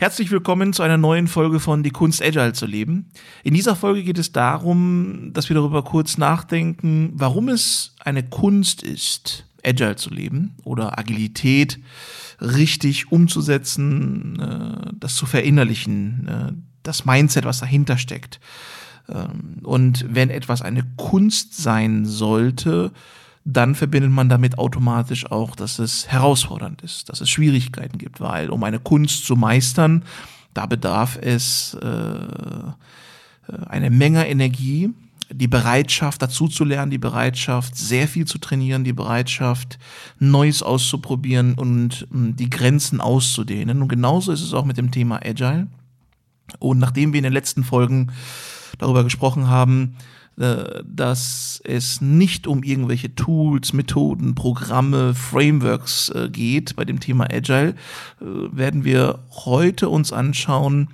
Herzlich willkommen zu einer neuen Folge von Die Kunst Agile zu leben. In dieser Folge geht es darum, dass wir darüber kurz nachdenken, warum es eine Kunst ist, Agile zu leben oder Agilität richtig umzusetzen, äh, das zu verinnerlichen, äh, das Mindset, was dahinter steckt. Ähm, und wenn etwas eine Kunst sein sollte, dann verbindet man damit automatisch auch, dass es herausfordernd ist, dass es Schwierigkeiten gibt, weil um eine Kunst zu meistern, da bedarf es äh, äh eine Menge Energie, die Bereitschaft dazu zu lernen, die Bereitschaft sehr viel zu trainieren, die Bereitschaft Neues auszuprobieren und um, die Grenzen auszudehnen. Und genauso ist es auch mit dem Thema Agile. Und nachdem wir in den letzten Folgen darüber gesprochen haben, dass es nicht um irgendwelche Tools, Methoden, Programme, Frameworks äh, geht bei dem Thema Agile, äh, werden wir heute uns anschauen,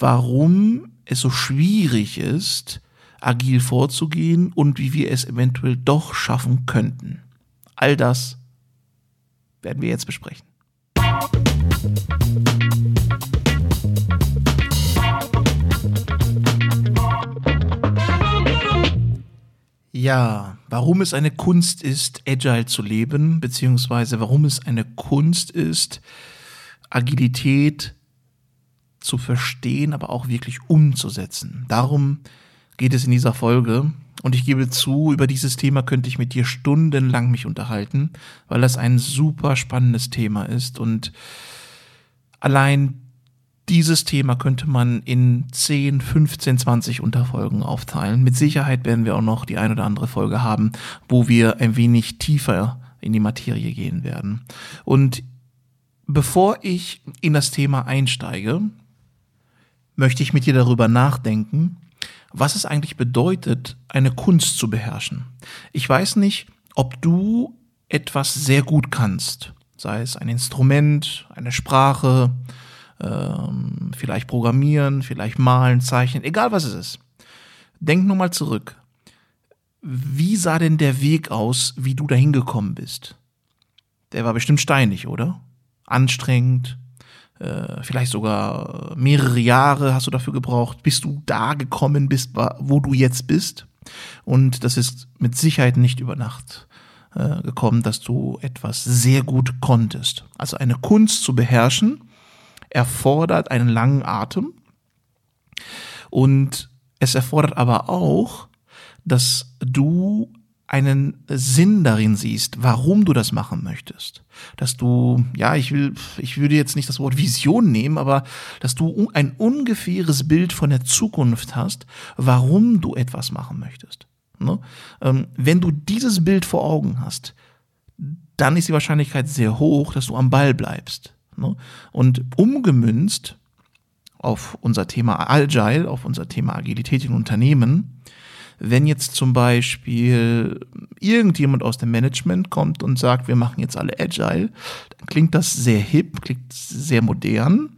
warum es so schwierig ist, agil vorzugehen und wie wir es eventuell doch schaffen könnten. All das werden wir jetzt besprechen. Ja, warum es eine Kunst ist, agile zu leben, beziehungsweise warum es eine Kunst ist, Agilität zu verstehen, aber auch wirklich umzusetzen. Darum geht es in dieser Folge. Und ich gebe zu, über dieses Thema könnte ich mit dir stundenlang mich unterhalten, weil das ein super spannendes Thema ist. Und allein dieses Thema könnte man in 10, 15, 20 Unterfolgen aufteilen. Mit Sicherheit werden wir auch noch die ein oder andere Folge haben, wo wir ein wenig tiefer in die Materie gehen werden. Und bevor ich in das Thema einsteige, möchte ich mit dir darüber nachdenken, was es eigentlich bedeutet, eine Kunst zu beherrschen. Ich weiß nicht, ob du etwas sehr gut kannst, sei es ein Instrument, eine Sprache, ähm, vielleicht programmieren, vielleicht malen, zeichnen, egal was es ist. Denk nur mal zurück. Wie sah denn der Weg aus, wie du dahin gekommen bist? Der war bestimmt steinig, oder? Anstrengend, äh, vielleicht sogar mehrere Jahre hast du dafür gebraucht, bis du da gekommen bist, wo du jetzt bist. Und das ist mit Sicherheit nicht über Nacht äh, gekommen, dass du etwas sehr gut konntest. Also eine Kunst zu beherrschen, erfordert einen langen Atem und es erfordert aber auch, dass du einen Sinn darin siehst, warum du das machen möchtest. Dass du, ja, ich will, ich würde jetzt nicht das Wort Vision nehmen, aber dass du ein ungefähres Bild von der Zukunft hast, warum du etwas machen möchtest. Ne? Ähm, wenn du dieses Bild vor Augen hast, dann ist die Wahrscheinlichkeit sehr hoch, dass du am Ball bleibst. Ne? Und umgemünzt auf unser Thema Agile, auf unser Thema Agilität in Unternehmen, wenn jetzt zum Beispiel irgendjemand aus dem Management kommt und sagt, wir machen jetzt alle Agile, dann klingt das sehr hip, klingt sehr modern,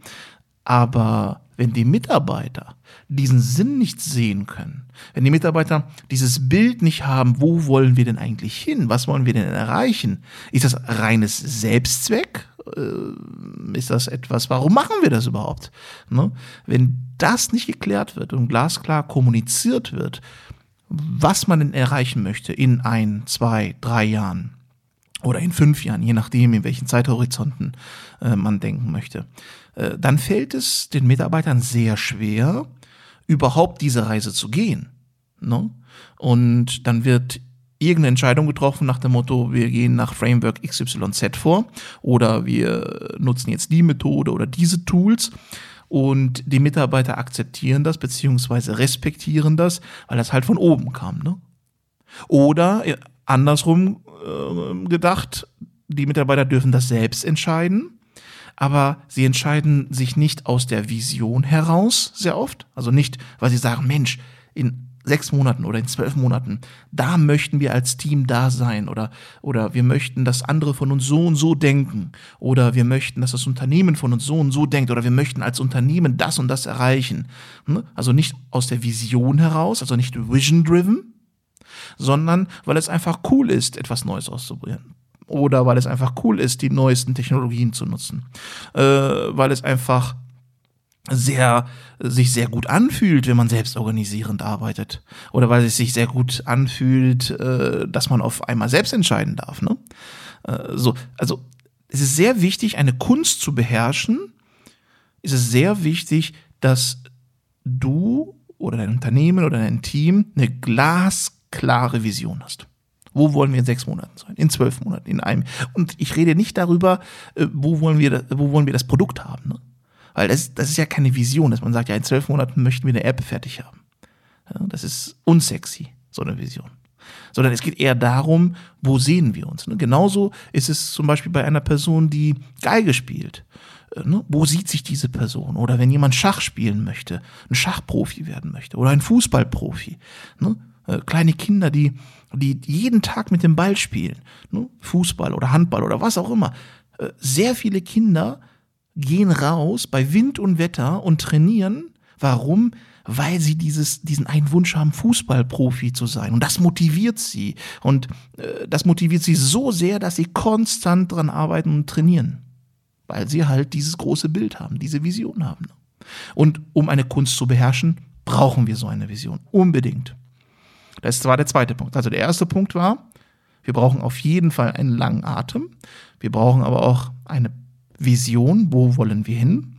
aber wenn die Mitarbeiter diesen Sinn nicht sehen können, wenn die Mitarbeiter dieses Bild nicht haben, wo wollen wir denn eigentlich hin, was wollen wir denn erreichen, ist das reines Selbstzweck äh, ist das etwas, warum machen wir das überhaupt? Ne? Wenn das nicht geklärt wird und glasklar kommuniziert wird, was man denn erreichen möchte in ein, zwei, drei Jahren oder in fünf Jahren, je nachdem, in welchen Zeithorizonten äh, man denken möchte, äh, dann fällt es den Mitarbeitern sehr schwer, überhaupt diese Reise zu gehen. Ne? Und dann wird irgendeine Entscheidung getroffen nach dem Motto, wir gehen nach Framework XYZ vor oder wir nutzen jetzt die Methode oder diese Tools und die Mitarbeiter akzeptieren das beziehungsweise respektieren das, weil das halt von oben kam. Ne? Oder äh, andersrum äh, gedacht, die Mitarbeiter dürfen das selbst entscheiden, aber sie entscheiden sich nicht aus der Vision heraus, sehr oft. Also nicht, weil sie sagen, Mensch, in sechs Monaten oder in zwölf Monaten, da möchten wir als Team da sein oder, oder wir möchten, dass andere von uns so und so denken oder wir möchten, dass das Unternehmen von uns so und so denkt oder wir möchten als Unternehmen das und das erreichen. Hm? Also nicht aus der Vision heraus, also nicht vision-driven, sondern weil es einfach cool ist, etwas Neues auszuprobieren. oder weil es einfach cool ist, die neuesten Technologien zu nutzen, äh, weil es einfach sehr sich sehr gut anfühlt, wenn man selbst organisierend arbeitet oder weil es sich sehr gut anfühlt, äh, dass man auf einmal selbst entscheiden darf. Ne? Äh, so, also es ist sehr wichtig, eine Kunst zu beherrschen. Es ist sehr wichtig, dass du oder dein Unternehmen oder dein Team eine glasklare Vision hast. Wo wollen wir in sechs Monaten sein? In zwölf Monaten? In einem? Und ich rede nicht darüber, äh, wo wollen wir, wo wollen wir das Produkt haben. Ne? Weil das, das ist ja keine Vision, dass man sagt, ja, in zwölf Monaten möchten wir eine App fertig haben. Ja, das ist unsexy, so eine Vision. Sondern es geht eher darum, wo sehen wir uns. Ne? Genauso ist es zum Beispiel bei einer Person, die Geige spielt. Äh, ne? Wo sieht sich diese Person? Oder wenn jemand Schach spielen möchte, ein Schachprofi werden möchte oder ein Fußballprofi. Ne? Äh, kleine Kinder, die, die jeden Tag mit dem Ball spielen. Ne? Fußball oder Handball oder was auch immer. Äh, sehr viele Kinder gehen raus bei Wind und Wetter und trainieren. Warum? Weil sie dieses, diesen einen Wunsch haben, Fußballprofi zu sein. Und das motiviert sie. Und äh, das motiviert sie so sehr, dass sie konstant dran arbeiten und trainieren. Weil sie halt dieses große Bild haben, diese Vision haben. Und um eine Kunst zu beherrschen, brauchen wir so eine Vision. Unbedingt. Das war der zweite Punkt. Also der erste Punkt war, wir brauchen auf jeden Fall einen langen Atem. Wir brauchen aber auch eine Vision, wo wollen wir hin,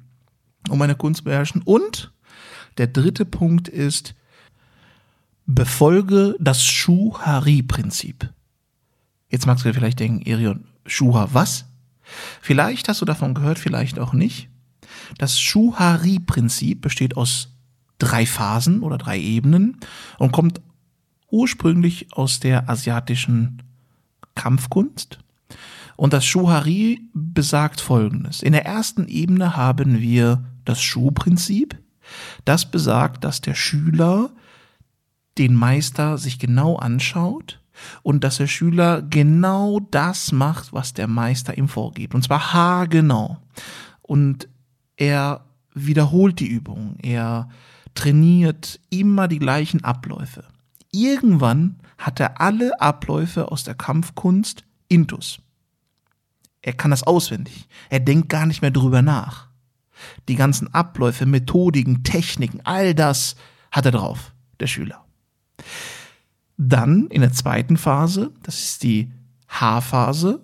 um eine Kunst beherrschen. Und der dritte Punkt ist, befolge das Schuhari-Prinzip. Jetzt magst du vielleicht denken, Erion, Schuha was? Vielleicht hast du davon gehört, vielleicht auch nicht. Das Schuhari-Prinzip besteht aus drei Phasen oder drei Ebenen und kommt ursprünglich aus der asiatischen Kampfkunst. Und das Schuhari besagt Folgendes. In der ersten Ebene haben wir das Schuhprinzip. Das besagt, dass der Schüler den Meister sich genau anschaut und dass der Schüler genau das macht, was der Meister ihm vorgibt. Und zwar haargenau. Und er wiederholt die Übung. Er trainiert immer die gleichen Abläufe. Irgendwann hat er alle Abläufe aus der Kampfkunst intus. Er kann das auswendig. Er denkt gar nicht mehr drüber nach. Die ganzen Abläufe, Methodiken, Techniken, all das hat er drauf, der Schüler. Dann in der zweiten Phase, das ist die H-Phase,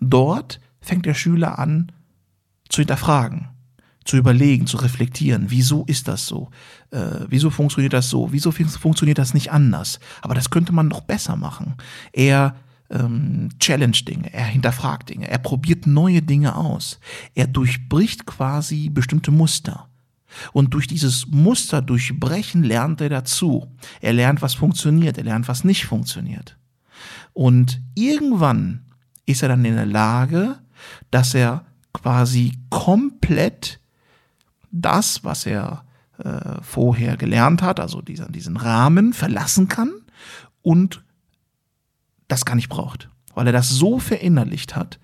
dort fängt der Schüler an zu hinterfragen, zu überlegen, zu reflektieren. Wieso ist das so? Äh, wieso funktioniert das so? Wieso funktioniert das nicht anders? Aber das könnte man doch besser machen. Er ähm, challenge Dinge, er hinterfragt Dinge, er probiert neue Dinge aus. Er durchbricht quasi bestimmte Muster. Und durch dieses Muster durchbrechen lernt er dazu. Er lernt, was funktioniert, er lernt, was nicht funktioniert. Und irgendwann ist er dann in der Lage, dass er quasi komplett das, was er äh, vorher gelernt hat, also diesen, diesen Rahmen verlassen kann und das gar nicht braucht, weil er das so verinnerlicht hat,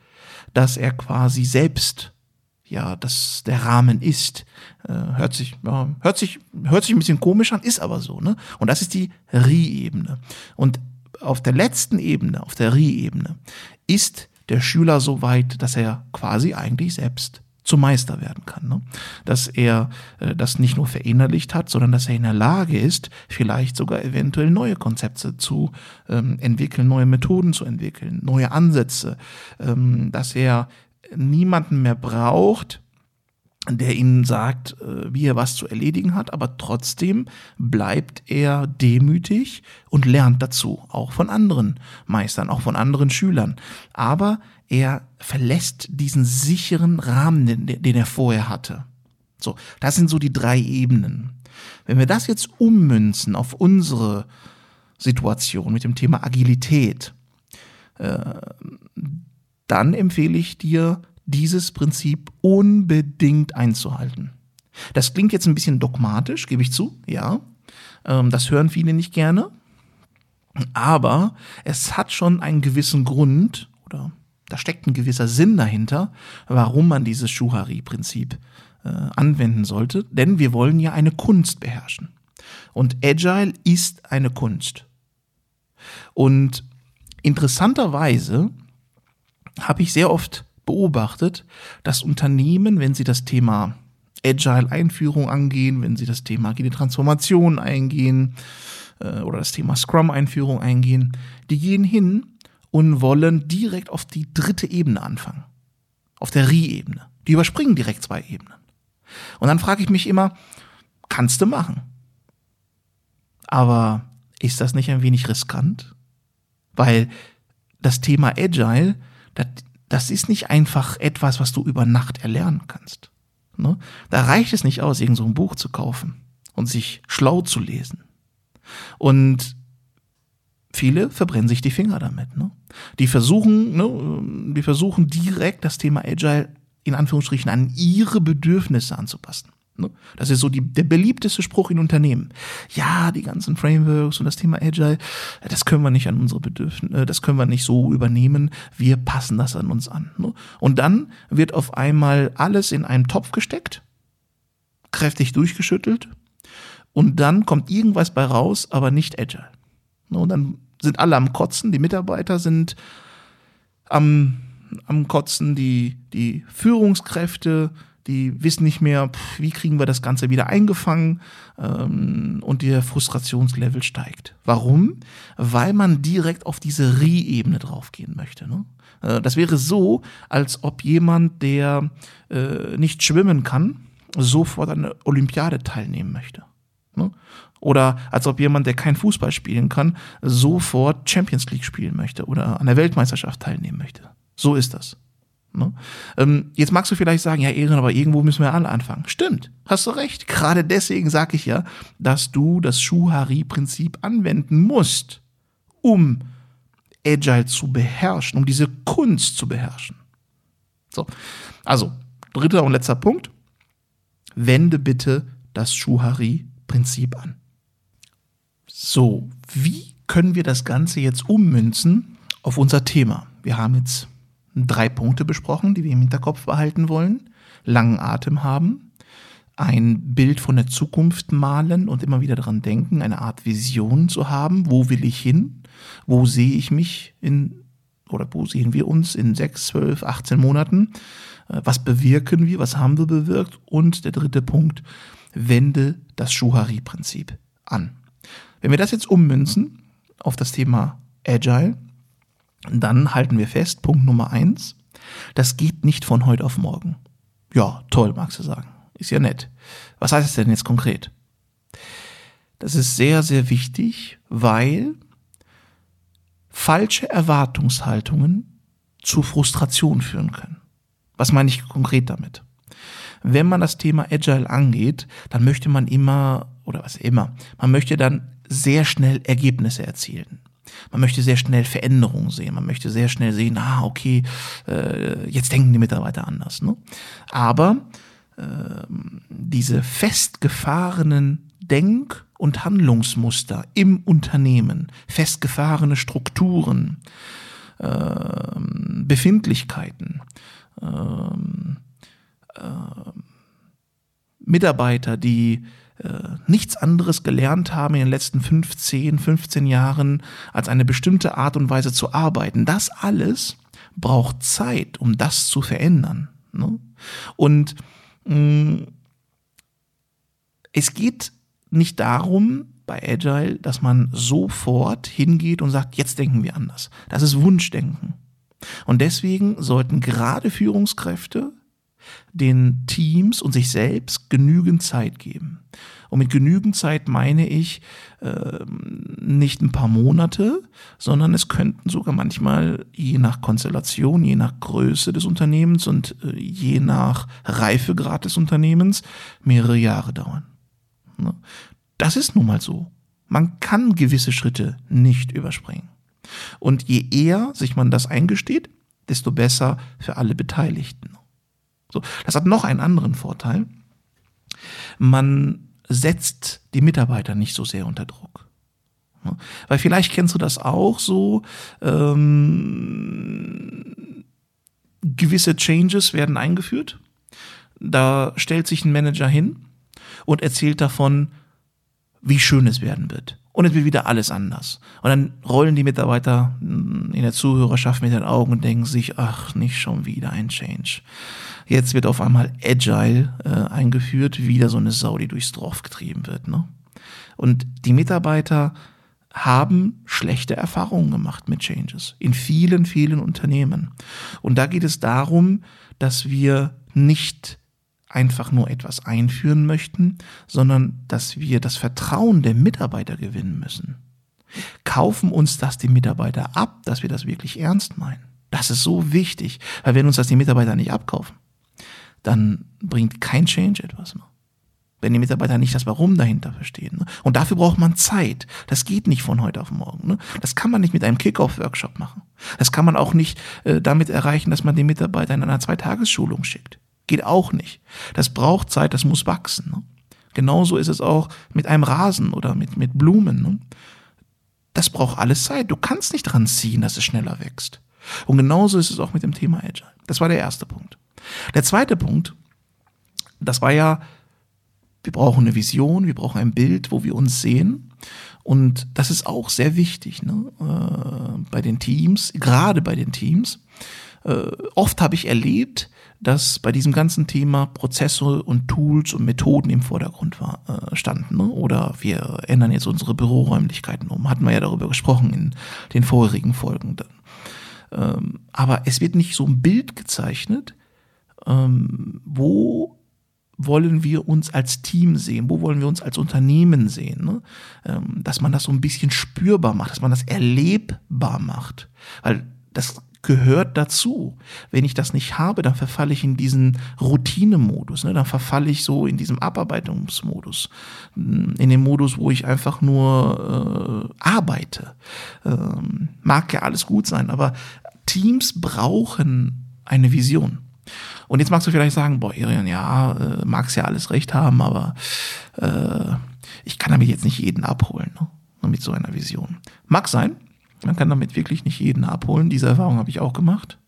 dass er quasi selbst ja, dass der Rahmen ist. Äh, hört sich, ja, hört sich, hört sich ein bisschen komisch an, ist aber so, ne? Und das ist die Ri-Ebene. Und auf der letzten Ebene, auf der Ri-Ebene, ist der Schüler so weit, dass er quasi eigentlich selbst zum Meister werden kann. Ne? Dass er äh, das nicht nur verinnerlicht hat, sondern dass er in der Lage ist, vielleicht sogar eventuell neue Konzepte zu ähm, entwickeln, neue Methoden zu entwickeln, neue Ansätze, ähm, dass er niemanden mehr braucht, der ihnen sagt, äh, wie er was zu erledigen hat, aber trotzdem bleibt er demütig und lernt dazu, auch von anderen Meistern, auch von anderen Schülern. Aber er verlässt diesen sicheren Rahmen, den, den er vorher hatte. So, das sind so die drei Ebenen. Wenn wir das jetzt ummünzen auf unsere Situation mit dem Thema Agilität, äh, dann empfehle ich dir, dieses Prinzip unbedingt einzuhalten. Das klingt jetzt ein bisschen dogmatisch, gebe ich zu, ja. Ähm, das hören viele nicht gerne. Aber es hat schon einen gewissen Grund oder da steckt ein gewisser Sinn dahinter, warum man dieses Schuhari-Prinzip äh, anwenden sollte. Denn wir wollen ja eine Kunst beherrschen. Und Agile ist eine Kunst. Und interessanterweise habe ich sehr oft beobachtet, dass Unternehmen, wenn sie das Thema Agile-Einführung angehen, wenn sie das Thema agile Transformation eingehen äh, oder das Thema Scrum-Einführung eingehen, die gehen hin und wollen direkt auf die dritte Ebene anfangen. Auf der Re-Ebene. Die überspringen direkt zwei Ebenen. Und dann frage ich mich immer, kannst du machen? Aber ist das nicht ein wenig riskant? Weil das Thema Agile, das, das ist nicht einfach etwas, was du über Nacht erlernen kannst. Ne? Da reicht es nicht aus, irgend so ein Buch zu kaufen und sich schlau zu lesen. Und viele verbrennen sich die Finger damit. Ne? Die versuchen, ne, die versuchen direkt das Thema Agile in Anführungsstrichen an ihre Bedürfnisse anzupassen. Ne? Das ist so die, der beliebteste Spruch in Unternehmen. Ja, die ganzen Frameworks und das Thema Agile, das können wir nicht an unsere Bedürfnisse, äh, das können wir nicht so übernehmen. Wir passen das an uns an. Ne? Und dann wird auf einmal alles in einen Topf gesteckt, kräftig durchgeschüttelt und dann kommt irgendwas bei raus, aber nicht Agile. Ne? Und dann sind alle am Kotzen, die Mitarbeiter sind am, am Kotzen, die, die Führungskräfte, die wissen nicht mehr, pff, wie kriegen wir das Ganze wieder eingefangen ähm, und der Frustrationslevel steigt. Warum? Weil man direkt auf diese Re-Ebene draufgehen möchte. Ne? Äh, das wäre so, als ob jemand, der äh, nicht schwimmen kann, sofort an der Olympiade teilnehmen möchte. Ne? Oder als ob jemand, der kein Fußball spielen kann, sofort Champions League spielen möchte oder an der Weltmeisterschaft teilnehmen möchte. So ist das. Ne? Ähm, jetzt magst du vielleicht sagen, ja, Ehren, aber irgendwo müssen wir alle anfangen. Stimmt, hast du recht. Gerade deswegen sage ich ja, dass du das Schuhari-Prinzip anwenden musst, um Agile zu beherrschen, um diese Kunst zu beherrschen. So, also dritter und letzter Punkt. Wende bitte das Schuhari-Prinzip an. So, wie können wir das Ganze jetzt ummünzen auf unser Thema? Wir haben jetzt drei Punkte besprochen, die wir im Hinterkopf behalten wollen. Langen Atem haben, ein Bild von der Zukunft malen und immer wieder daran denken, eine Art Vision zu haben. Wo will ich hin? Wo sehe ich mich in, oder wo sehen wir uns in sechs, zwölf, 18 Monaten? Äh, was bewirken wir? Was haben wir bewirkt? Und der dritte Punkt, wende das Schuhari-Prinzip an. Wenn wir das jetzt ummünzen auf das Thema Agile, dann halten wir fest, Punkt Nummer eins, das geht nicht von heute auf morgen. Ja, toll, magst du sagen. Ist ja nett. Was heißt es denn jetzt konkret? Das ist sehr, sehr wichtig, weil falsche Erwartungshaltungen zu Frustration führen können. Was meine ich konkret damit? Wenn man das Thema Agile angeht, dann möchte man immer, oder was immer, man möchte dann sehr schnell Ergebnisse erzielen. Man möchte sehr schnell Veränderungen sehen. Man möchte sehr schnell sehen, ah, okay, äh, jetzt denken die Mitarbeiter anders. Ne? Aber äh, diese festgefahrenen Denk- und Handlungsmuster im Unternehmen, festgefahrene Strukturen, äh, Befindlichkeiten, ähm, äh, Mitarbeiter, die nichts anderes gelernt haben in den letzten 15, 15 Jahren, als eine bestimmte Art und Weise zu arbeiten. Das alles braucht Zeit, um das zu verändern. Ne? Und mh, mm, es geht nicht darum, bei Agile, dass man sofort hingeht und sagt, jetzt denken wir anders. Das ist Wunschdenken. Und deswegen sollten gerade Führungskräfte den Teams und sich selbst genügend Zeit geben. Und mit genügend Zeit meine ich äh, nicht ein paar Monate, sondern es könnten sogar manchmal je nach Konstellation, je nach Größe des Unternehmens und äh, je nach Reifegrad des Unternehmens mehrere Jahre dauern. Ne? Das ist nun mal so. Man kann gewisse Schritte nicht überspringen. Und je eher sich man das eingesteht, desto besser für alle Beteiligten. So, das hat noch einen anderen Vorteil. Man setzt die Mitarbeiter nicht so sehr unter Druck. Weil vielleicht kennst du das auch so, ähm, gewisse Changes werden eingeführt. Da stellt sich ein Manager hin und erzählt davon, wie schön es werden wird und es wird wieder alles anders. Und dann rollen die Mitarbeiter in der Zuhörerschaft mit den Augen und denken sich, ach, nicht schon wieder ein Change. Jetzt wird auf einmal Agile äh, eingeführt, wieder so eine Sau, die durchs Dorf getrieben wird. Ne? Und die Mitarbeiter haben schlechte Erfahrungen gemacht mit Changes in vielen, vielen Unternehmen. Und da geht es darum, dass wir nicht einfach nur etwas einführen möchten, sondern dass wir das Vertrauen der Mitarbeiter gewinnen müssen. Kaufen uns das die Mitarbeiter ab, dass wir das wirklich ernst meinen. Das ist so wichtig, weil wenn uns das die Mitarbeiter nicht abkaufen, dann bringt kein Change etwas mehr. Wenn die Mitarbeiter nicht das Warum dahinter verstehen. Ne? Und dafür braucht man Zeit. Das geht nicht von heute auf morgen. Ne? Das kann man nicht mit einem Kick-Off-Workshop machen. Das kann man auch nicht äh, damit erreichen, dass man die Mitarbeiter in einer Zweitagesschulung schickt. Geht auch nicht. Das braucht Zeit, das muss wachsen. Ne? Genauso ist es auch mit einem Rasen oder mit, mit Blumen. Ne? Das braucht alles Zeit. Du kannst nicht dran ziehen, dass es schneller wächst. Und genauso ist es auch mit dem Thema Agile. Das war der erste Punkt. Der zweite Punkt, das war ja, wir brauchen eine Vision, wir brauchen ein Bild, wo wir uns sehen. Und das ist auch sehr wichtig ne? äh, bei den Teams, gerade bei den Teams. Äh, oft habe ich erlebt, dass bei diesem ganzen Thema Prozesse und Tools und Methoden im Vordergrund war, äh, standen. Ne? Oder wir ändern jetzt unsere Büroräumlichkeiten um. Hatten wir ja darüber gesprochen in den vorherigen Folgen. Ähm, aber es wird nicht so ein Bild gezeichnet, ähm, wo wollen wir uns als Team sehen? Wo wollen wir uns als Unternehmen sehen? Ne? Ähm, dass man das so ein bisschen spürbar macht, dass man das erlebbar macht. Weil das gehört dazu. Wenn ich das nicht habe, dann verfalle ich in diesen Routinemodus, ne? dann verfalle ich so in diesem Abarbeitungsmodus, in dem Modus, wo ich einfach nur äh, arbeite. Ähm, mag ja alles gut sein, aber Teams brauchen eine Vision. Und jetzt magst du vielleicht sagen, boah, Irian, ja, äh, magst ja alles recht haben, aber äh, ich kann damit jetzt nicht jeden abholen, ne? mit so einer Vision. Mag sein, man kann damit wirklich nicht jeden abholen. Diese Erfahrung habe ich auch gemacht.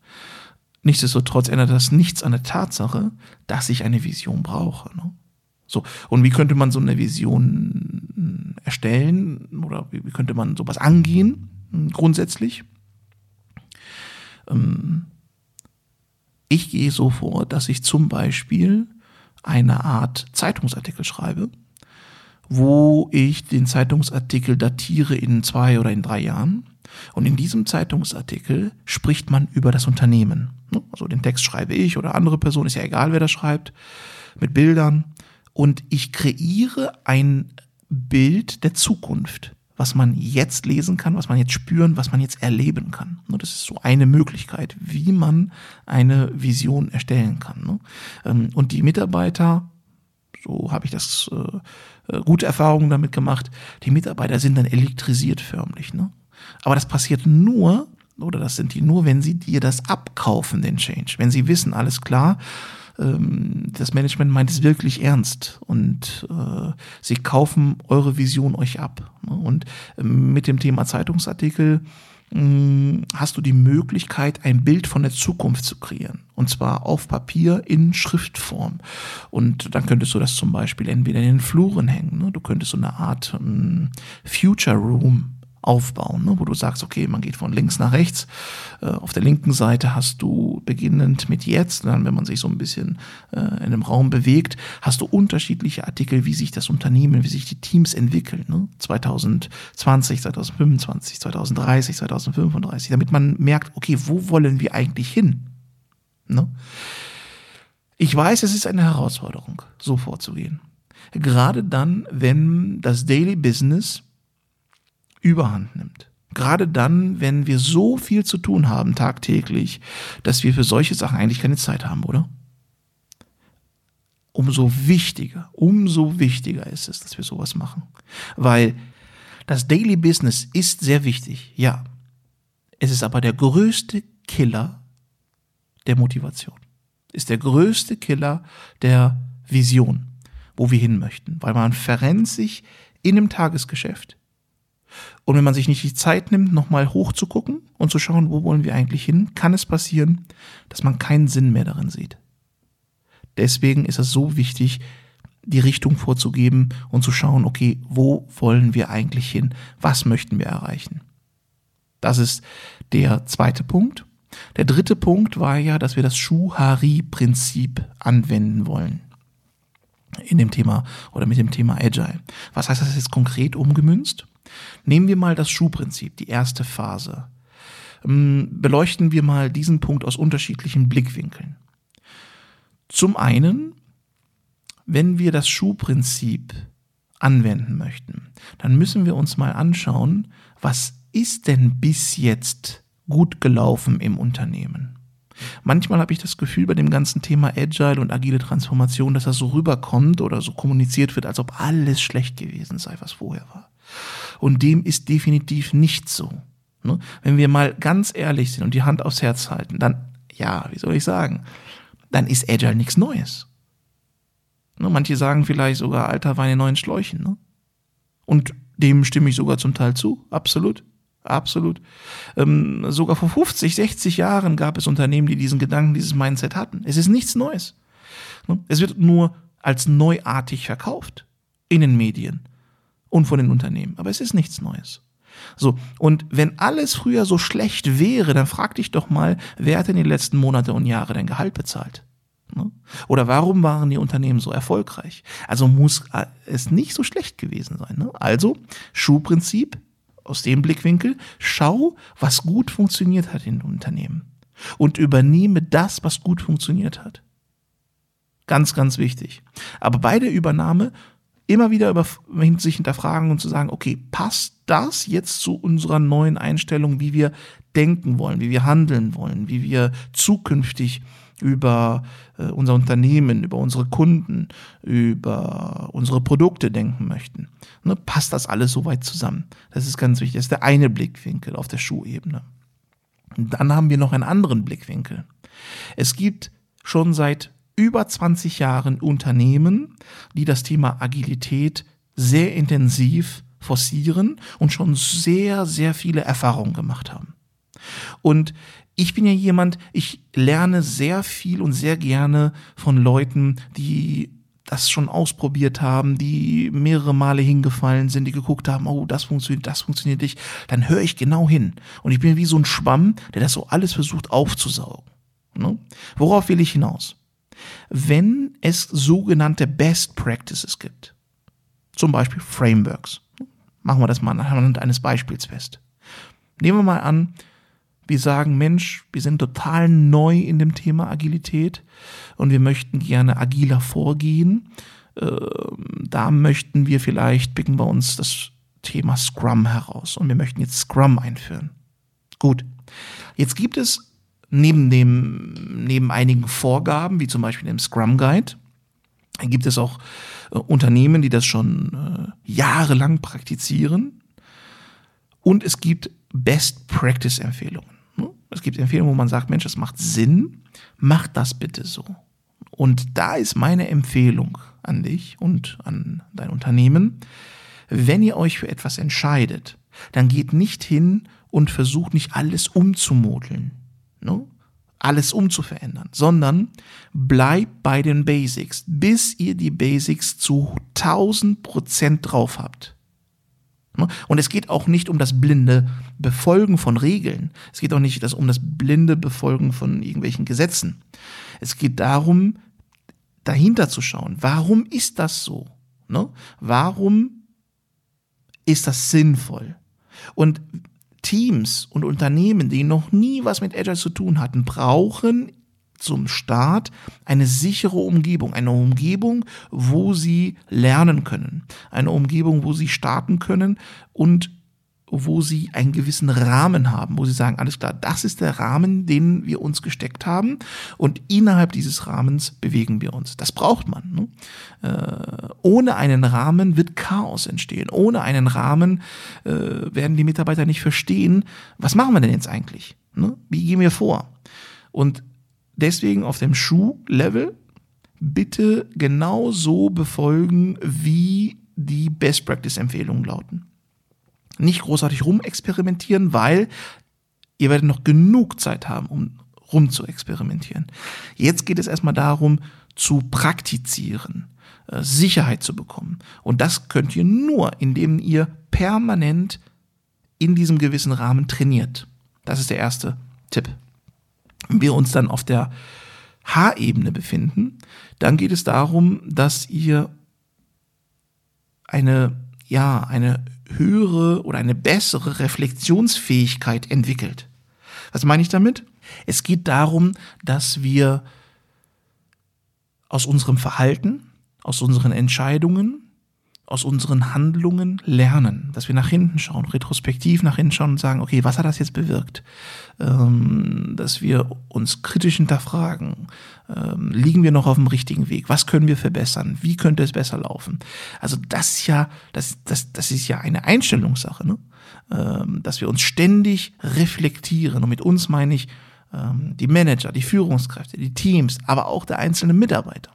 Nichtsdestotrotz ändert das nichts an der Tatsache, dass ich eine Vision brauche. Ne? So, und wie könnte man so eine Vision erstellen oder wie, könnte man sowas angehen, grundsätzlich? Ähm, ich gehe so vor, dass ich zum Beispiel eine Art Zeitungsartikel schreibe, wo ich den Zeitungsartikel datiere in zwei oder in drei Jahren. Und in diesem Zeitungsartikel spricht man über das Unternehmen. Also den Text schreibe ich oder andere Personen, ist ja egal, wer das schreibt, mit Bildern. Und ich kreiere ein Bild der Zukunft was man jetzt lesen kann, was man jetzt spüren, was man jetzt erleben kann. Das ist so eine Möglichkeit, wie man eine Vision erstellen kann. Ne? Ähm, und die Mitarbeiter, so habe ich das äh, äh, gute Erfahrungen damit gemacht, die Mitarbeiter sind dann elektrisiert förmlich. Ne? Aber das passiert nur, oder das sind die nur, wenn sie dir das abkaufen, den Change. Wenn sie wissen, alles klar, ähm, das Management meint es wirklich ernst und äh, sie kaufen eure Vision euch ab. Ne? Und ähm, mit dem Thema Zeitungsartikel hast du die Möglichkeit, ein Bild von der Zukunft zu kreieren. Und zwar auf Papier in Schriftform. Und dann könntest du das zum Beispiel entweder in den Fluren hängen. Ne? Du könntest so eine Art ähm, Future Room aufbauen, ne? wo du sagst, okay, man geht von links nach rechts. Äh, auf der linken Seite hast du beginnend mit jetzt, dann, wenn man sich so ein bisschen äh, in einem Raum bewegt, hast du unterschiedliche Artikel, wie sich das Unternehmen, wie sich die Teams entwickeln. Ne? 2020, 2025, 2030, 2035, damit man merkt, okay, wo wollen wir eigentlich hin? Ne? Ich weiß, es ist eine Herausforderung, so vorzugehen. Gerade dann, wenn das Daily Business überhand nimmt. Gerade dann, wenn wir so viel zu tun haben tagtäglich, dass wir für solche Sachen eigentlich keine Zeit haben, oder? Umso wichtiger, umso wichtiger ist es, dass wir sowas machen. Weil das Daily Business ist sehr wichtig, ja. Es ist aber der größte Killer der Motivation. Ist der größte Killer der Vision, wo wir hin möchten. Weil man verrennt sich in einem Tagesgeschäft und wenn man sich nicht die Zeit nimmt, nochmal hochzugucken und zu schauen, wo wollen wir eigentlich hin, kann es passieren, dass man keinen Sinn mehr darin sieht. Deswegen ist es so wichtig, die Richtung vorzugeben und zu schauen, okay, wo wollen wir eigentlich hin? Was möchten wir erreichen? Das ist der zweite Punkt. Der dritte Punkt war ja, dass wir das Schuhari-Prinzip anwenden wollen in dem Thema oder mit dem Thema Agile. Was heißt das jetzt konkret umgemünzt? Nehmen wir mal das Schuhprinzip, die erste Phase. Ähm, beleuchten wir mal diesen Punkt aus unterschiedlichen Blickwinkeln. Zum einen, wenn wir das Schuhprinzip anwenden möchten, dann müssen wir uns mal anschauen, was ist denn bis jetzt gut gelaufen im Unternehmen? Manchmal habe ich das Gefühl bei dem ganzen Thema Agile und agile Transformation, dass das so rüberkommt oder so kommuniziert wird, als ob alles schlecht gewesen sei, was vorher war. Und dem ist definitiv nicht so. Ne? Wenn wir mal ganz ehrlich sind und die Hand aufs Herz halten, dann, ja, wie soll ich sagen, dann ist Agile nichts Neues. Ne? Manche sagen vielleicht sogar alter Wein in neuen Schläuchen. Ne? Und dem stimme ich sogar zum Teil zu, absolut. Absolut. Ähm, sogar vor 50, 60 Jahren gab es Unternehmen, die diesen Gedanken, dieses Mindset hatten. Es ist nichts Neues. Ne? Es wird nur als neuartig verkauft in den Medien und von den Unternehmen. Aber es ist nichts Neues. So, und wenn alles früher so schlecht wäre, dann frag dich doch mal, wer hat in den letzten Monate und Jahre dein Gehalt bezahlt? Ne? Oder warum waren die Unternehmen so erfolgreich? Also muss äh, es nicht so schlecht gewesen sein. Ne? Also, Schuhprinzip, aus dem Blickwinkel, schau, was gut funktioniert hat in Unternehmen und übernehme das, was gut funktioniert hat. Ganz, ganz wichtig. Aber bei der Übernahme immer wieder über, sich hinterfragen und zu sagen, okay, passt das jetzt zu unserer neuen Einstellung, wie wir denken wollen, wie wir handeln wollen, wie wir zukünftig über äh, unser Unternehmen, über unsere Kunden, über unsere Produkte denken möchten. Ne, passt das alles soweit zusammen? Das ist ganz wichtig. Das ist der eine Blickwinkel auf der Schuhebene. Und dann haben wir noch einen anderen Blickwinkel. Es gibt schon seit über 20 Jahren Unternehmen, die das Thema Agilität sehr intensiv forcieren und schon sehr, sehr viele Erfahrungen gemacht haben. Und ich bin ja jemand, ich lerne sehr viel und sehr gerne von Leuten, die das schon ausprobiert haben, die mehrere Male hingefallen sind, die geguckt haben, oh, das funktioniert, das funktioniert nicht, dann höre ich genau hin. Und ich bin wie so ein Schwamm, der das so alles versucht aufzusaugen. Ne? Worauf will ich hinaus? Wenn es sogenannte Best Practices gibt, zum Beispiel Frameworks, machen wir das mal anhand eines Beispiels fest. Nehmen wir mal an, wir sagen, Mensch, wir sind total neu in dem Thema Agilität und wir möchten gerne agiler vorgehen. Ähm, da möchten wir vielleicht, picken wir uns das Thema Scrum heraus und wir möchten jetzt Scrum einführen. Gut. Jetzt gibt es neben dem, neben einigen Vorgaben, wie zum Beispiel dem Scrum Guide, gibt es auch äh, Unternehmen, die das schon äh, jahrelang praktizieren. Und es gibt Best Practice Empfehlungen. Ne? Es gibt Empfehlungen, wo man sagt, Mensch, das macht Sinn, mach das bitte so. Und da ist meine Empfehlung an dich und an dein Unternehmen, wenn ihr euch für etwas entscheidet, dann geht nicht hin und versucht nicht alles umzumodeln, ne? alles umzuverändern, sondern bleibt bei den Basics, bis ihr die Basics zu 1000 Prozent drauf habt. Ne? Und es geht auch nicht um das blinde Befolgen von Regeln. Es geht auch nicht um das blinde Befolgen von irgendwelchen Gesetzen. Es geht darum, dahinter zu schauen. Warum ist das so? Ne? Warum ist das sinnvoll? Und Teams und Unternehmen, die noch nie was mit Agile zu tun hatten, brauchen zum Start eine sichere Umgebung, eine Umgebung, wo sie lernen können, eine Umgebung, wo sie starten können und wo sie einen gewissen Rahmen haben, wo sie sagen, alles klar, das ist der Rahmen, den wir uns gesteckt haben und innerhalb dieses Rahmens bewegen wir uns. Das braucht man. Ne? Äh, ohne einen Rahmen wird Chaos entstehen. Ohne einen Rahmen äh, werden die Mitarbeiter nicht verstehen, was machen wir denn jetzt eigentlich? Ne? Wie gehen wir vor? Und Deswegen auf dem Schuhlevel bitte genau so befolgen, wie die Best Practice Empfehlungen lauten. Nicht großartig rumexperimentieren, weil ihr werdet noch genug Zeit haben, um rum zu experimentieren. Jetzt geht es erstmal darum, zu praktizieren. äh, Sicherheit zu bekommen. Und das könnt ihr nur, indem ihr permanent in diesem gewissen Rahmen trainiert. Das ist der erste Tipp. Wenn wir uns dann auf der H-Ebene befinden, dann geht es darum, dass ihr eine, ja, eine höhere oder eine bessere Reflexionsfähigkeit entwickelt. Was meine ich damit? Es geht darum, dass wir aus unserem Verhalten, aus unseren Entscheidungen, aus unseren Handlungen lernen, dass wir nach hinten schauen, retrospektiv nach hinten schauen und sagen, okay, was hat das jetzt bewirkt? Ähm, dass wir uns kritisch hinterfragen, ähm, liegen wir noch auf dem richtigen Weg? Was können wir verbessern? Wie könnte es besser laufen? Also das ist ja, das, das, das ist ja eine Einstellungssache, ne? ähm, dass wir uns ständig reflektieren. Und mit uns meine ich ähm, die Manager, die Führungskräfte, die Teams, aber auch der einzelne Mitarbeiter.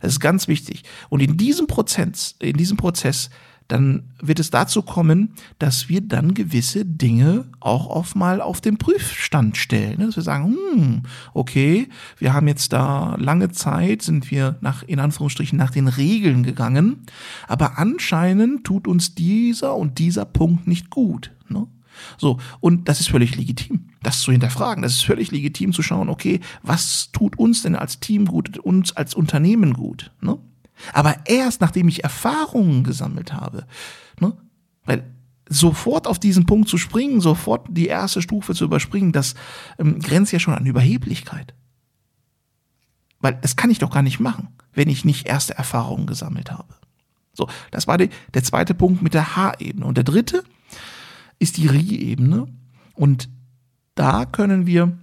Das ist ganz wichtig. Und in diesem Prozess, in diesem Prozess, dann wird es dazu kommen, dass wir dann gewisse Dinge auch oft mal auf den Prüfstand stellen. Dass wir sagen, hm, okay, wir haben jetzt da lange Zeit, sind wir nach, in Anführungsstrichen, nach den Regeln gegangen, aber anscheinend tut uns dieser und dieser Punkt nicht gut. Ne? So, und das ist völlig legitim, das zu hinterfragen. Das ist völlig legitim zu schauen, okay, was tut uns denn als Team gut, uns als Unternehmen gut? Ne? Aber erst nachdem ich Erfahrungen gesammelt habe, ne? weil sofort auf diesen Punkt zu springen, sofort die erste Stufe zu überspringen, das ähm, grenzt ja schon an Überheblichkeit. Weil das kann ich doch gar nicht machen, wenn ich nicht erste Erfahrungen gesammelt habe. So, das war die, der zweite Punkt mit der H-Ebene. Und der dritte, ist die Rie-Ebene. Und da können wir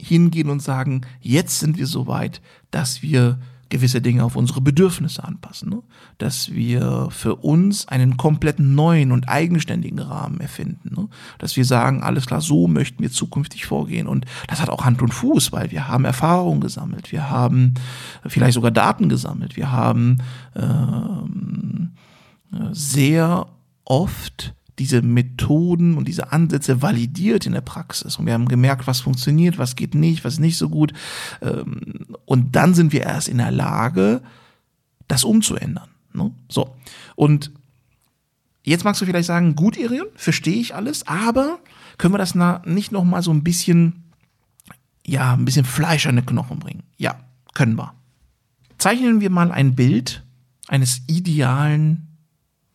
hingehen und sagen, jetzt sind wir so weit, dass wir gewisse Dinge auf unsere Bedürfnisse anpassen, ne? dass wir für uns einen komplett neuen und eigenständigen Rahmen erfinden, ne? dass wir sagen, alles klar, so möchten wir zukünftig vorgehen und das hat auch Hand und Fuß, weil wir haben Erfahrungen gesammelt, wir haben vielleicht sogar Daten gesammelt, wir haben ähm, sehr oft diese Methoden und diese Ansätze validiert in der Praxis. Und wir haben gemerkt, was funktioniert, was geht nicht, was nicht so gut. Ähm, und dann sind wir erst in der Lage, das umzuändern. Ne? So. Und jetzt magst du vielleicht sagen, gut, Irion, verstehe ich alles, aber können wir das nicht noch mal so ein bisschen, ja, ein bisschen Fleisch an den Knochen bringen? Ja, können wir. Zeichnen wir mal ein Bild eines idealen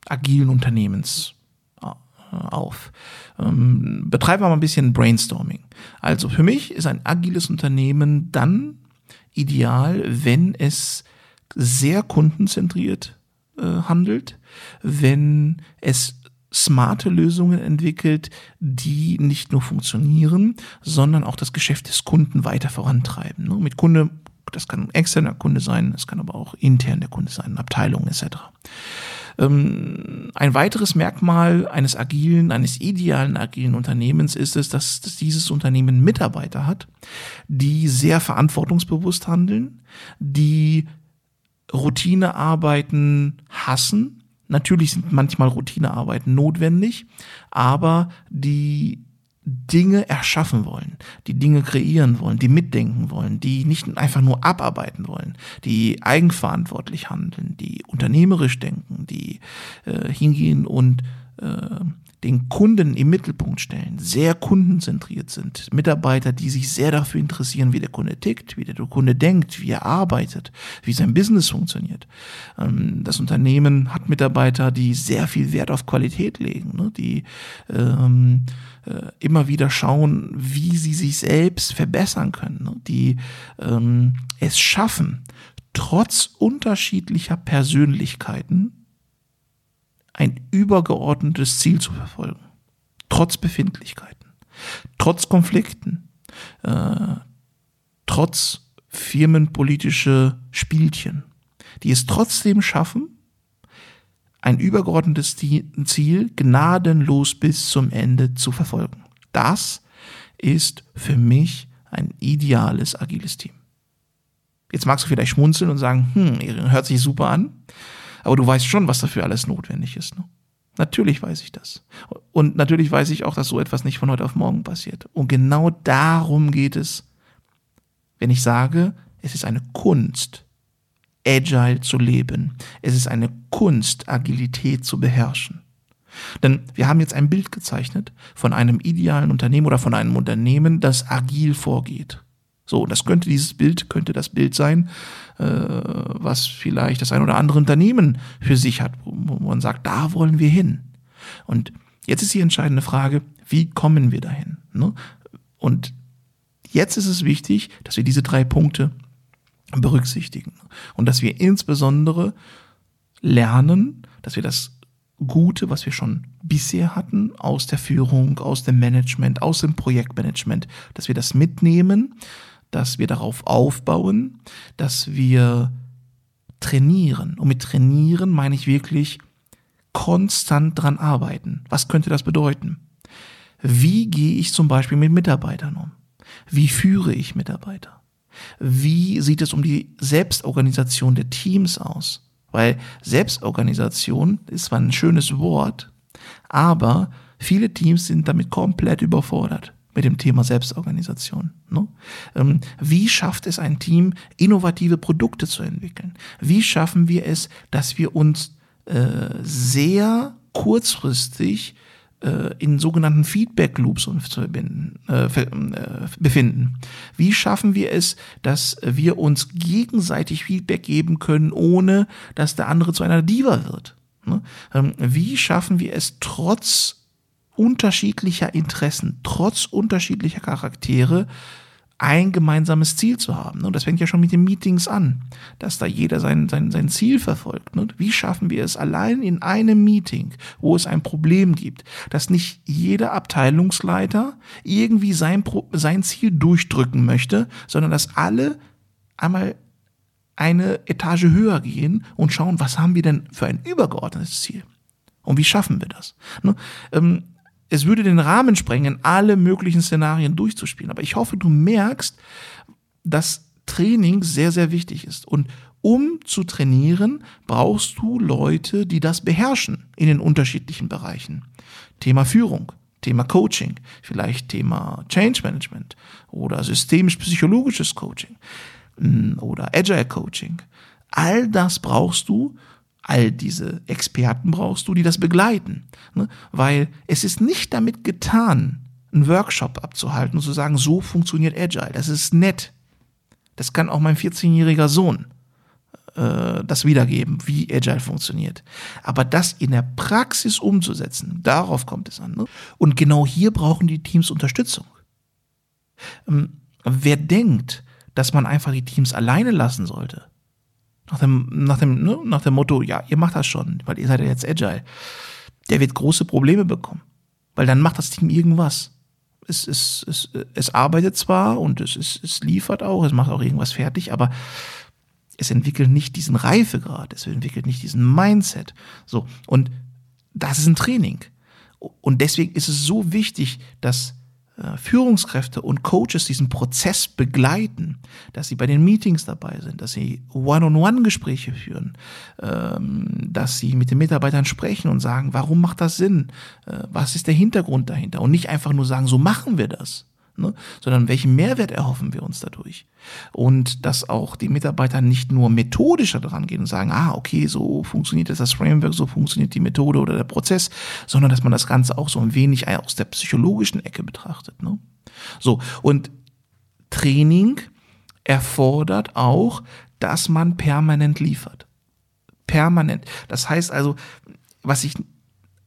agilen Unternehmens auf. Ähm, betreiben wir mal ein bisschen Brainstorming. Also für mich ist ein agiles Unternehmen dann ideal, wenn es sehr kundenzentriert äh, handelt, wenn es smarte Lösungen entwickelt, die nicht nur funktionieren, sondern auch das Geschäft des Kunden weiter vorantreiben. Ne? Mit Kunde, das kann ein externer Kunde sein, es kann aber auch intern der Kunde sein, Abteilungen etc. Ähm, ein weiteres Merkmal eines agilen, eines idealen agilen Unternehmens ist es, dass, dass dieses Unternehmen Mitarbeiter hat, die sehr verantwortungsbewusst handeln, die Routinearbeiten hassen. Natürlich sind manchmal Routinearbeiten notwendig, aber die Dinge erschaffen wollen, die Dinge kreieren wollen, die mitdenken wollen, die nicht einfach nur abarbeiten wollen, die eigenverantwortlich handeln, die unternehmerisch denken, die äh, hingehen und äh, den Kunden im Mittelpunkt stellen, sehr kundenzentriert sind, Mitarbeiter, die sich sehr dafür interessieren, wie der Kunde tickt, wie der Kunde denkt, wie er arbeitet, wie sein Business funktioniert. Ähm, das Unternehmen hat Mitarbeiter, die sehr viel Wert auf Qualität legen, ne, die ähm, äh, immer wieder schauen, wie sie sich selbst verbessern können, ne, die ähm, es schaffen, trotz unterschiedlicher Persönlichkeiten ein übergeordnetes Ziel zu verfolgen. Trotz Befindlichkeiten, trotz Konflikten, äh, trotz firmenpolitische Spielchen, die es trotzdem schaffen, ein übergeordnetes Ziel gnadenlos bis zum Ende zu verfolgen. Das ist für mich ein ideales agiles Team. Jetzt magst du vielleicht schmunzeln und sagen, hm, hört sich super an. Aber du weißt schon, was dafür alles notwendig ist. Ne? Natürlich weiß ich das. Und natürlich weiß ich auch, dass so etwas nicht von heute auf morgen passiert. Und genau darum geht es, wenn ich sage, es ist eine Kunst, Agile zu leben. Es ist eine Kunst, Agilität zu beherrschen. Denn wir haben jetzt ein Bild gezeichnet von einem idealen Unternehmen oder von einem Unternehmen, das agil vorgeht. So, das könnte dieses Bild, könnte das Bild sein, äh, was vielleicht das ein oder andere Unternehmen für sich hat, wo man sagt, da wollen wir hin. Und jetzt ist die entscheidende Frage, wie kommen wir dahin? Ne? Und jetzt ist es wichtig, dass wir diese drei Punkte berücksichtigen und dass wir insbesondere lernen, dass wir das Gute, was wir schon bisher hatten, aus der Führung, aus dem Management, aus dem Projektmanagement, dass wir das mitnehmen, dass wir darauf aufbauen, dass wir trainieren. Und mit trainieren meine ich wirklich konstant dran arbeiten. Was könnte das bedeuten? Wie gehe ich zum Beispiel mit Mitarbeitern um? Wie führe ich Mitarbeiter? Wie sieht es um die Selbstorganisation der Teams aus? Weil Selbstorganisation ist zwar ein schönes Wort, aber viele Teams sind damit komplett überfordert mit dem Thema Selbstorganisation. Ne? Ähm, wie schafft es ein Team, innovative Produkte zu entwickeln? Wie schaffen wir es, dass wir uns äh, sehr kurzfristig in sogenannten Feedback Loops verbinden, äh, äh, befinden. Wie schaffen wir es, dass wir uns gegenseitig Feedback geben können, ohne dass der andere zu einer Diva wird? Ne? Ähm, wie schaffen wir es trotz unterschiedlicher Interessen, trotz unterschiedlicher Charaktere, ein gemeinsames Ziel zu haben. Und das fängt ja schon mit den Meetings an, dass da jeder sein, sein, sein Ziel verfolgt. Wie schaffen wir es allein in einem Meeting, wo es ein Problem gibt, dass nicht jeder Abteilungsleiter irgendwie sein, sein Ziel durchdrücken möchte, sondern dass alle einmal eine Etage höher gehen und schauen, was haben wir denn für ein übergeordnetes Ziel? Und wie schaffen wir das? Es würde den Rahmen sprengen, alle möglichen Szenarien durchzuspielen. Aber ich hoffe, du merkst, dass Training sehr, sehr wichtig ist. Und um zu trainieren, brauchst du Leute, die das beherrschen in den unterschiedlichen Bereichen. Thema Führung, Thema Coaching, vielleicht Thema Change Management oder systemisch-psychologisches Coaching mm, oder Agile Coaching. All das brauchst du, all diese Experten brauchst du, die das begleiten. Ne? Weil es ist nicht damit getan, einen Workshop abzuhalten und zu sagen, so funktioniert Agile. Das ist nett. Das kann auch mein 14-jähriger Sohn äh, das wiedergeben, wie Agile funktioniert. Aber das in der Praxis umzusetzen, darauf kommt es an. Ne? Und genau hier brauchen die Teams Unterstützung. Ähm, wer denkt, dass man einfach die Teams alleine lassen sollte, nach dem, nach dem, ne, nach dem Motto, ja, ihr macht das schon, weil ihr seid ja jetzt agile, der wird große Probleme bekommen. Weil dann macht das Team irgendwas. Es, es, es, es arbeitet zwar und es, es, es liefert auch, es macht auch irgendwas fertig, aber es entwickelt nicht diesen Reifegrad, es entwickelt nicht diesen Mindset. So. Und das ist ein Training. Und deswegen ist es so wichtig, dass Führungskräfte und Coaches diesen Prozess begleiten, dass sie bei den Meetings dabei sind, dass sie One-on-One-Gespräche führen, ähm, dass sie mit den Mitarbeitern sprechen und sagen, warum macht das Sinn? Äh, was ist der Hintergrund dahinter? Und nicht einfach nur sagen, so machen wir das ne? sondern welchen Mehrwert erhoffen wir uns dadurch? Und dass auch die Mitarbeiter nicht nur methodischer dran gehen und sagen, ah, okay, so funktioniert das, das Framework, so funktioniert die Methode oder der Prozess, sondern dass man das Ganze auch so ein wenig aus der psychologischen Ecke betrachtet. Ne? So, und Training erfordert auch, dass man permanent liefert. Permanent. Das heißt also, was ich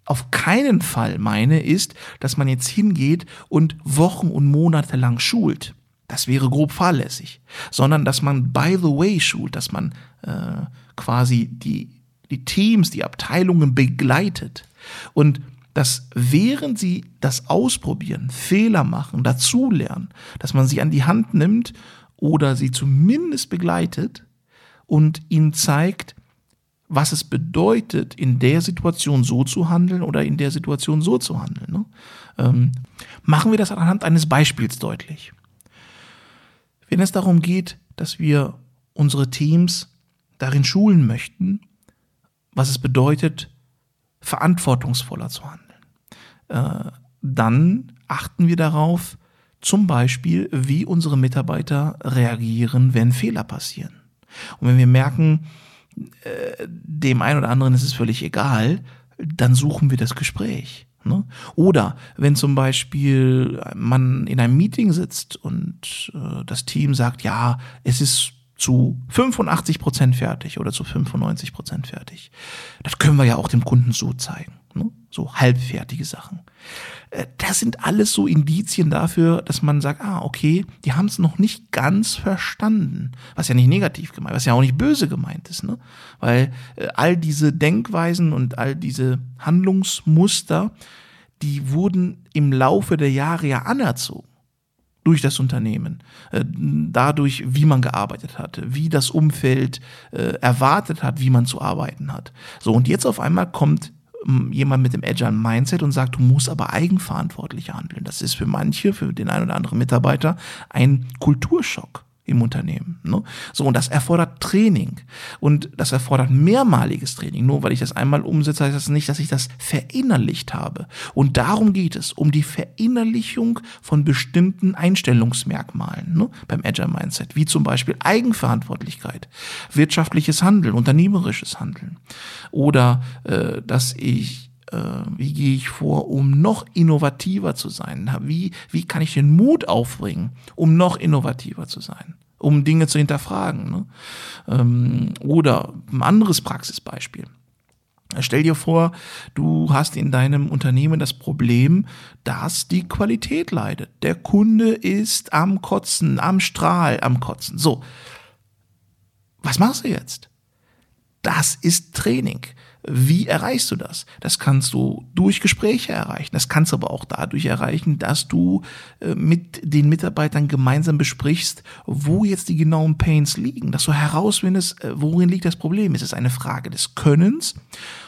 auf keinen Fall meine, ist, dass man jetzt hingeht und Wochen und Monate lang schult. Das wäre grob fahrlässig. Sondern dass man by the way schult, dass man äh, quasi die, die Teams, die Abteilungen begleitet. Und dass während sie das ausprobieren, Fehler machen, dazulernen, dass man sie an die Hand nimmt oder sie zumindest begleitet und ihnen zeigt, was es bedeutet, in der Situation so zu handeln oder in der Situation so zu handeln. Ne? Ähm, machen wir das anhand eines Beispiels deutlich. Wenn es darum geht, dass wir unsere Teams darin schulen möchten, was es bedeutet, verantwortungsvoller zu handeln, äh, dann achten wir darauf, zum Beispiel, wie unsere Mitarbeiter reagieren, wenn Fehler passieren. Und wenn wir merken, äh, dem einen oder anderen ist es völlig egal, dann suchen wir das Gespräch. Ne? Oder wenn zum Beispiel man in einem Meeting sitzt und äh, das Team sagt, ja, es ist zu 85 Prozent fertig oder zu 95 Prozent fertig. Das können wir ja auch dem Kunden so zeigen. Ne? So halbfertige Sachen. Äh, das sind alles so Indizien dafür, dass man sagt, ah, okay, die haben es noch nicht ganz verstanden. Was ja nicht negativ gemeint, was ja auch nicht böse gemeint ist, ne? Weil äh, all diese Denkweisen und all diese Handlungsmuster, die wurden im Laufe der Jahre ja anerzogen durch das Unternehmen, äh, dadurch, wie man gearbeitet hat, wie das Umfeld äh, erwartet hat, wie man zu arbeiten hat. So, und jetzt auf einmal kommt jemand mit dem Agile Mindset und sagt, du musst aber eigenverantwortlich handeln. Das ist für manche, für den einen oder anderen Mitarbeiter ein Kulturschock im Unternehmen. Ne? So, und das erfordert Training. Und das erfordert mehrmaliges Training. Nur weil ich das einmal umsetze, heißt das nicht, dass ich das verinnerlicht habe. Und darum geht es, um die Verinnerlichung von bestimmten Einstellungsmerkmalen ne? beim Agile Mindset, wie zum Beispiel Eigenverantwortlichkeit, wirtschaftliches Handeln, unternehmerisches Handeln. Oder äh, dass ich wie gehe ich vor, um noch innovativer zu sein? Wie, wie kann ich den Mut aufbringen, um noch innovativer zu sein? Um Dinge zu hinterfragen. Ne? Ähm, oder ein anderes Praxisbeispiel. Stell dir vor, du hast in deinem Unternehmen das Problem, dass die Qualität leidet. Der Kunde ist am Kotzen, am Strahl, am Kotzen. So. Was machst du jetzt? Das ist Training. Wie erreichst du das? Das kannst du durch Gespräche erreichen. Das kannst du aber auch dadurch erreichen, dass du äh, mit den Mitarbeitern gemeinsam besprichst, wo jetzt die genauen Pains liegen, dass du herausfindest, äh, worin liegt das Problem. Ist es eine Frage des Könnens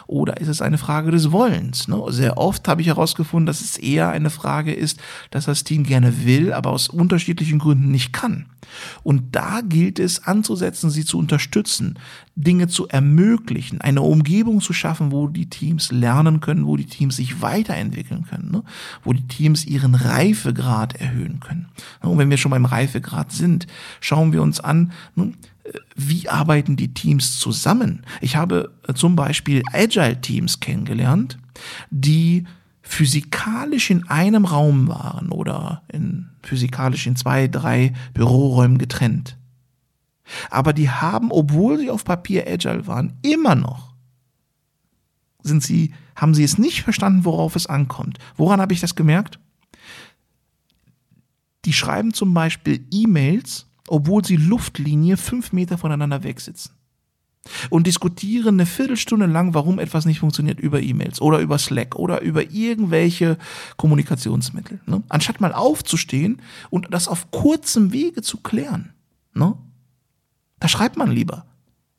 oder ist es eine Frage des Wollens? Ne? Sehr oft habe ich herausgefunden, dass es eher eine Frage ist, dass das Team gerne will, aber aus unterschiedlichen Gründen nicht kann. Und da gilt es anzusetzen, sie zu unterstützen, Dinge zu ermöglichen, eine Umgebung zu schaffen, wo die Teams lernen können, wo die Teams sich weiterentwickeln können, ne? wo die Teams ihren Reifegrad erhöhen können. Und wenn wir schon beim Reifegrad sind, schauen wir uns an, ne? wie arbeiten die Teams zusammen? Ich habe zum Beispiel Agile-Teams kennengelernt, die physikalisch in einem Raum waren oder in physikalisch in zwei, drei Büroräumen getrennt. Aber die haben, obwohl sie auf Papier agile waren, immer noch sind sie, haben sie es nicht verstanden, worauf es ankommt. Woran habe ich das gemerkt? Die schreiben zum Beispiel E-Mails, obwohl sie Luftlinie fünf Meter voneinander wegsitzen und diskutieren eine Viertelstunde lang, warum etwas nicht funktioniert über E-Mails oder über Slack oder über irgendwelche Kommunikationsmittel. Ne? Anstatt mal aufzustehen und das auf kurzem Wege zu klären. Ne? Da schreibt man lieber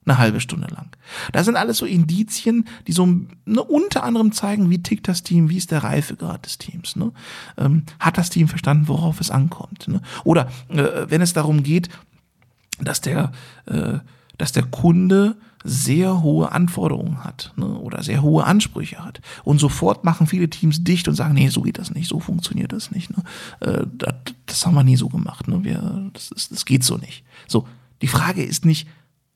eine halbe Stunde lang. Da sind alles so Indizien, die so ne, unter anderem zeigen, wie tickt das Team, wie ist der Reifegrad des Teams. Ne? Ähm, hat das Team verstanden, worauf es ankommt? Ne? Oder äh, wenn es darum geht, dass der äh, dass der Kunde sehr hohe Anforderungen hat ne, oder sehr hohe Ansprüche hat. Und sofort machen viele Teams dicht und sagen, nee, so geht das nicht, so funktioniert das nicht. Ne? Äh, das, das haben wir nie so gemacht. Ne? Wir, das, ist, das geht so nicht. So, die Frage ist nicht,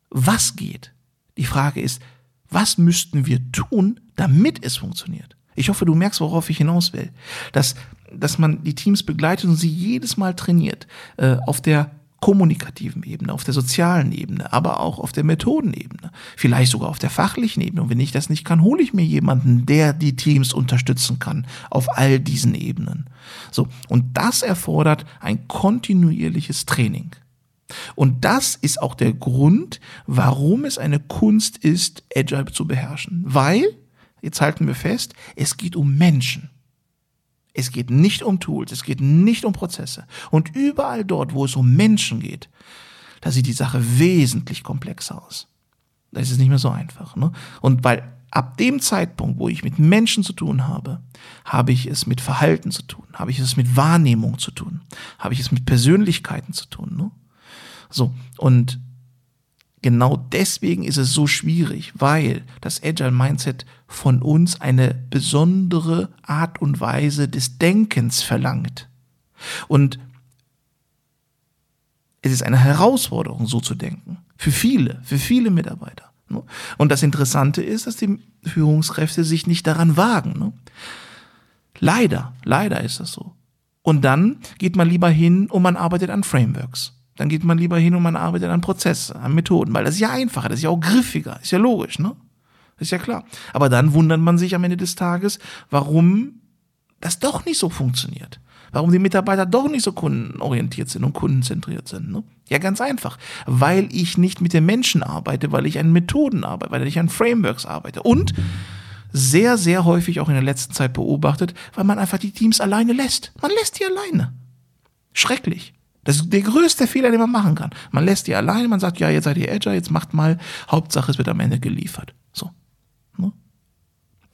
was geht. Die Frage ist, was müssten wir tun, damit es funktioniert? Ich hoffe, du merkst, worauf ich hinaus will. Dass, dass man die Teams begleitet und sie jedes Mal trainiert. Äh, auf der kommunikativen Ebene, auf der sozialen Ebene, aber auch auf der Methodenebene, vielleicht sogar auf der fachlichen Ebene. Und wenn ich das nicht kann, hole ich mir jemanden, der die Teams unterstützen kann auf all diesen Ebenen. So. Und das erfordert ein kontinuierliches Training. Und das ist auch der Grund, warum es eine Kunst ist, Agile zu beherrschen. Weil, jetzt halten wir fest, es geht um Menschen. Es geht nicht um Tools, es geht nicht um Prozesse. Und überall dort, wo es um Menschen geht, da sieht die Sache wesentlich komplexer aus. Da ist es nicht mehr so einfach. Ne? Und weil ab dem Zeitpunkt, wo ich mit Menschen zu tun habe, habe ich es mit Verhalten zu tun, habe ich es mit Wahrnehmung zu tun, habe ich es mit Persönlichkeiten zu tun. Ne? So, und genau deswegen ist es so schwierig, weil das Agile Mindset von uns eine besondere Art und Weise des Denkens verlangt. Und es ist eine Herausforderung, so zu denken. Für viele, für viele Mitarbeiter. Ne? Und das Interessante ist, dass die Führungskräfte sich nicht daran wagen. Ne? Leider, leider ist das so. Und dann geht man lieber hin und man arbeitet an Frameworks. Dann geht man lieber hin und man arbeitet an Prozessen, an Methoden, weil das ist ja einfacher, das ist ja auch griffiger, ist ja logisch, ne? Ist ja klar. Aber dann wundert man sich am Ende des Tages, warum das doch nicht so funktioniert. Warum die Mitarbeiter doch nicht so kundenorientiert sind und kundenzentriert sind. Ne? Ja, ganz einfach. Weil ich nicht mit den Menschen arbeite, weil ich an Methoden arbeite, weil ich an Frameworks arbeite. Und sehr, sehr häufig auch in der letzten Zeit beobachtet, weil man einfach die Teams alleine lässt. Man lässt die alleine. Schrecklich. Das ist der größte Fehler, den man machen kann. Man lässt die alleine, man sagt, ja, jetzt seid ihr Agile, jetzt macht mal, Hauptsache es wird am Ende geliefert. So. Ne?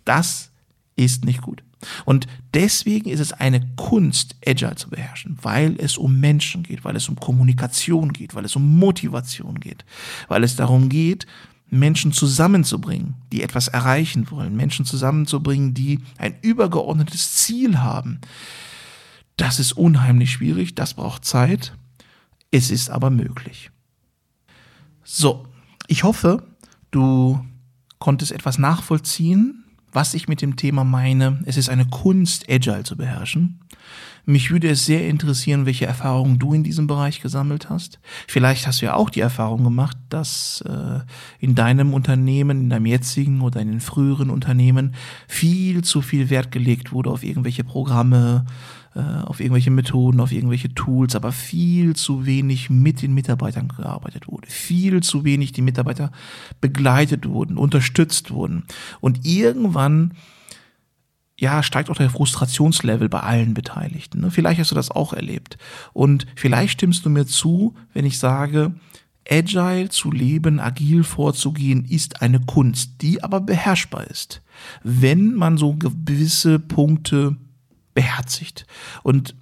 Das ist nicht gut. Und deswegen ist es eine Kunst, Agile zu beherrschen, weil es um Menschen geht, weil es um Kommunikation geht, weil es um Motivation geht, weil es darum geht, Menschen zusammenzubringen, die etwas erreichen wollen, Menschen zusammenzubringen, die ein übergeordnetes Ziel haben. Das ist unheimlich schwierig, das braucht Zeit, es ist aber möglich. So, ich hoffe, du konntest etwas nachvollziehen, was ich mit dem Thema meine. Es ist eine Kunst, Agile zu beherrschen. Mich würde es sehr interessieren, welche Erfahrungen du in diesem Bereich gesammelt hast. Vielleicht hast du ja auch die Erfahrung gemacht, dass äh, in deinem Unternehmen, in deinem jetzigen oder in den früheren Unternehmen viel zu viel Wert gelegt wurde auf irgendwelche Programme, äh, auf irgendwelche Methoden, auf irgendwelche Tools, aber viel zu wenig mit den Mitarbeitern gearbeitet wurde, viel zu wenig die Mitarbeiter begleitet wurden, unterstützt wurden. Und irgendwann ja, steigt auch der Frustrationslevel bei allen Beteiligten. Ne? Vielleicht hast du das auch erlebt. Und vielleicht stimmst du mir zu, wenn ich sage, agile zu leben, agil vorzugehen, ist eine Kunst, die aber beherrschbar ist, wenn man so gewisse Punkte beherzigt. Und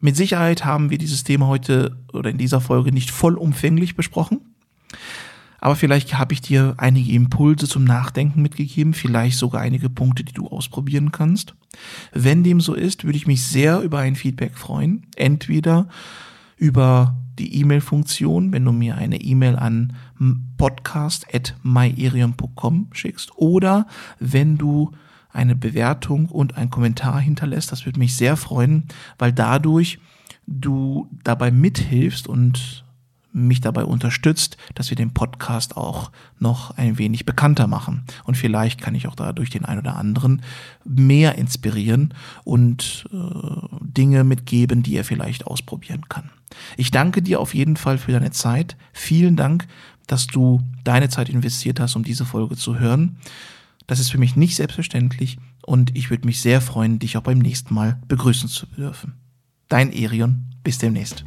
mit Sicherheit haben wir dieses Thema heute oder in dieser Folge nicht vollumfänglich besprochen. Aber vielleicht habe ich dir einige Impulse zum Nachdenken mitgegeben, vielleicht sogar einige Punkte, die du ausprobieren kannst. Wenn dem so ist, würde ich mich sehr über ein Feedback freuen. Entweder über die E-Mail-Funktion, wenn du mir eine E-Mail an podcast.myerium.com schickst oder wenn du eine Bewertung und einen Kommentar hinterlässt. Das würde mich sehr freuen, weil dadurch du dabei mithilfst und mich dabei unterstützt, dass wir den Podcast auch noch ein wenig bekannter machen. Und vielleicht kann ich auch dadurch den einen oder anderen mehr inspirieren und äh, Dinge mitgeben, die er vielleicht ausprobieren kann. Ich danke dir auf jeden Fall für deine Zeit. Vielen Dank, dass du deine Zeit investiert hast, um diese Folge zu hören. Das ist für mich nicht selbstverständlich und ich würde mich sehr freuen, dich auch beim nächsten Mal begrüßen zu dürfen. Dein Erion, bis demnächst.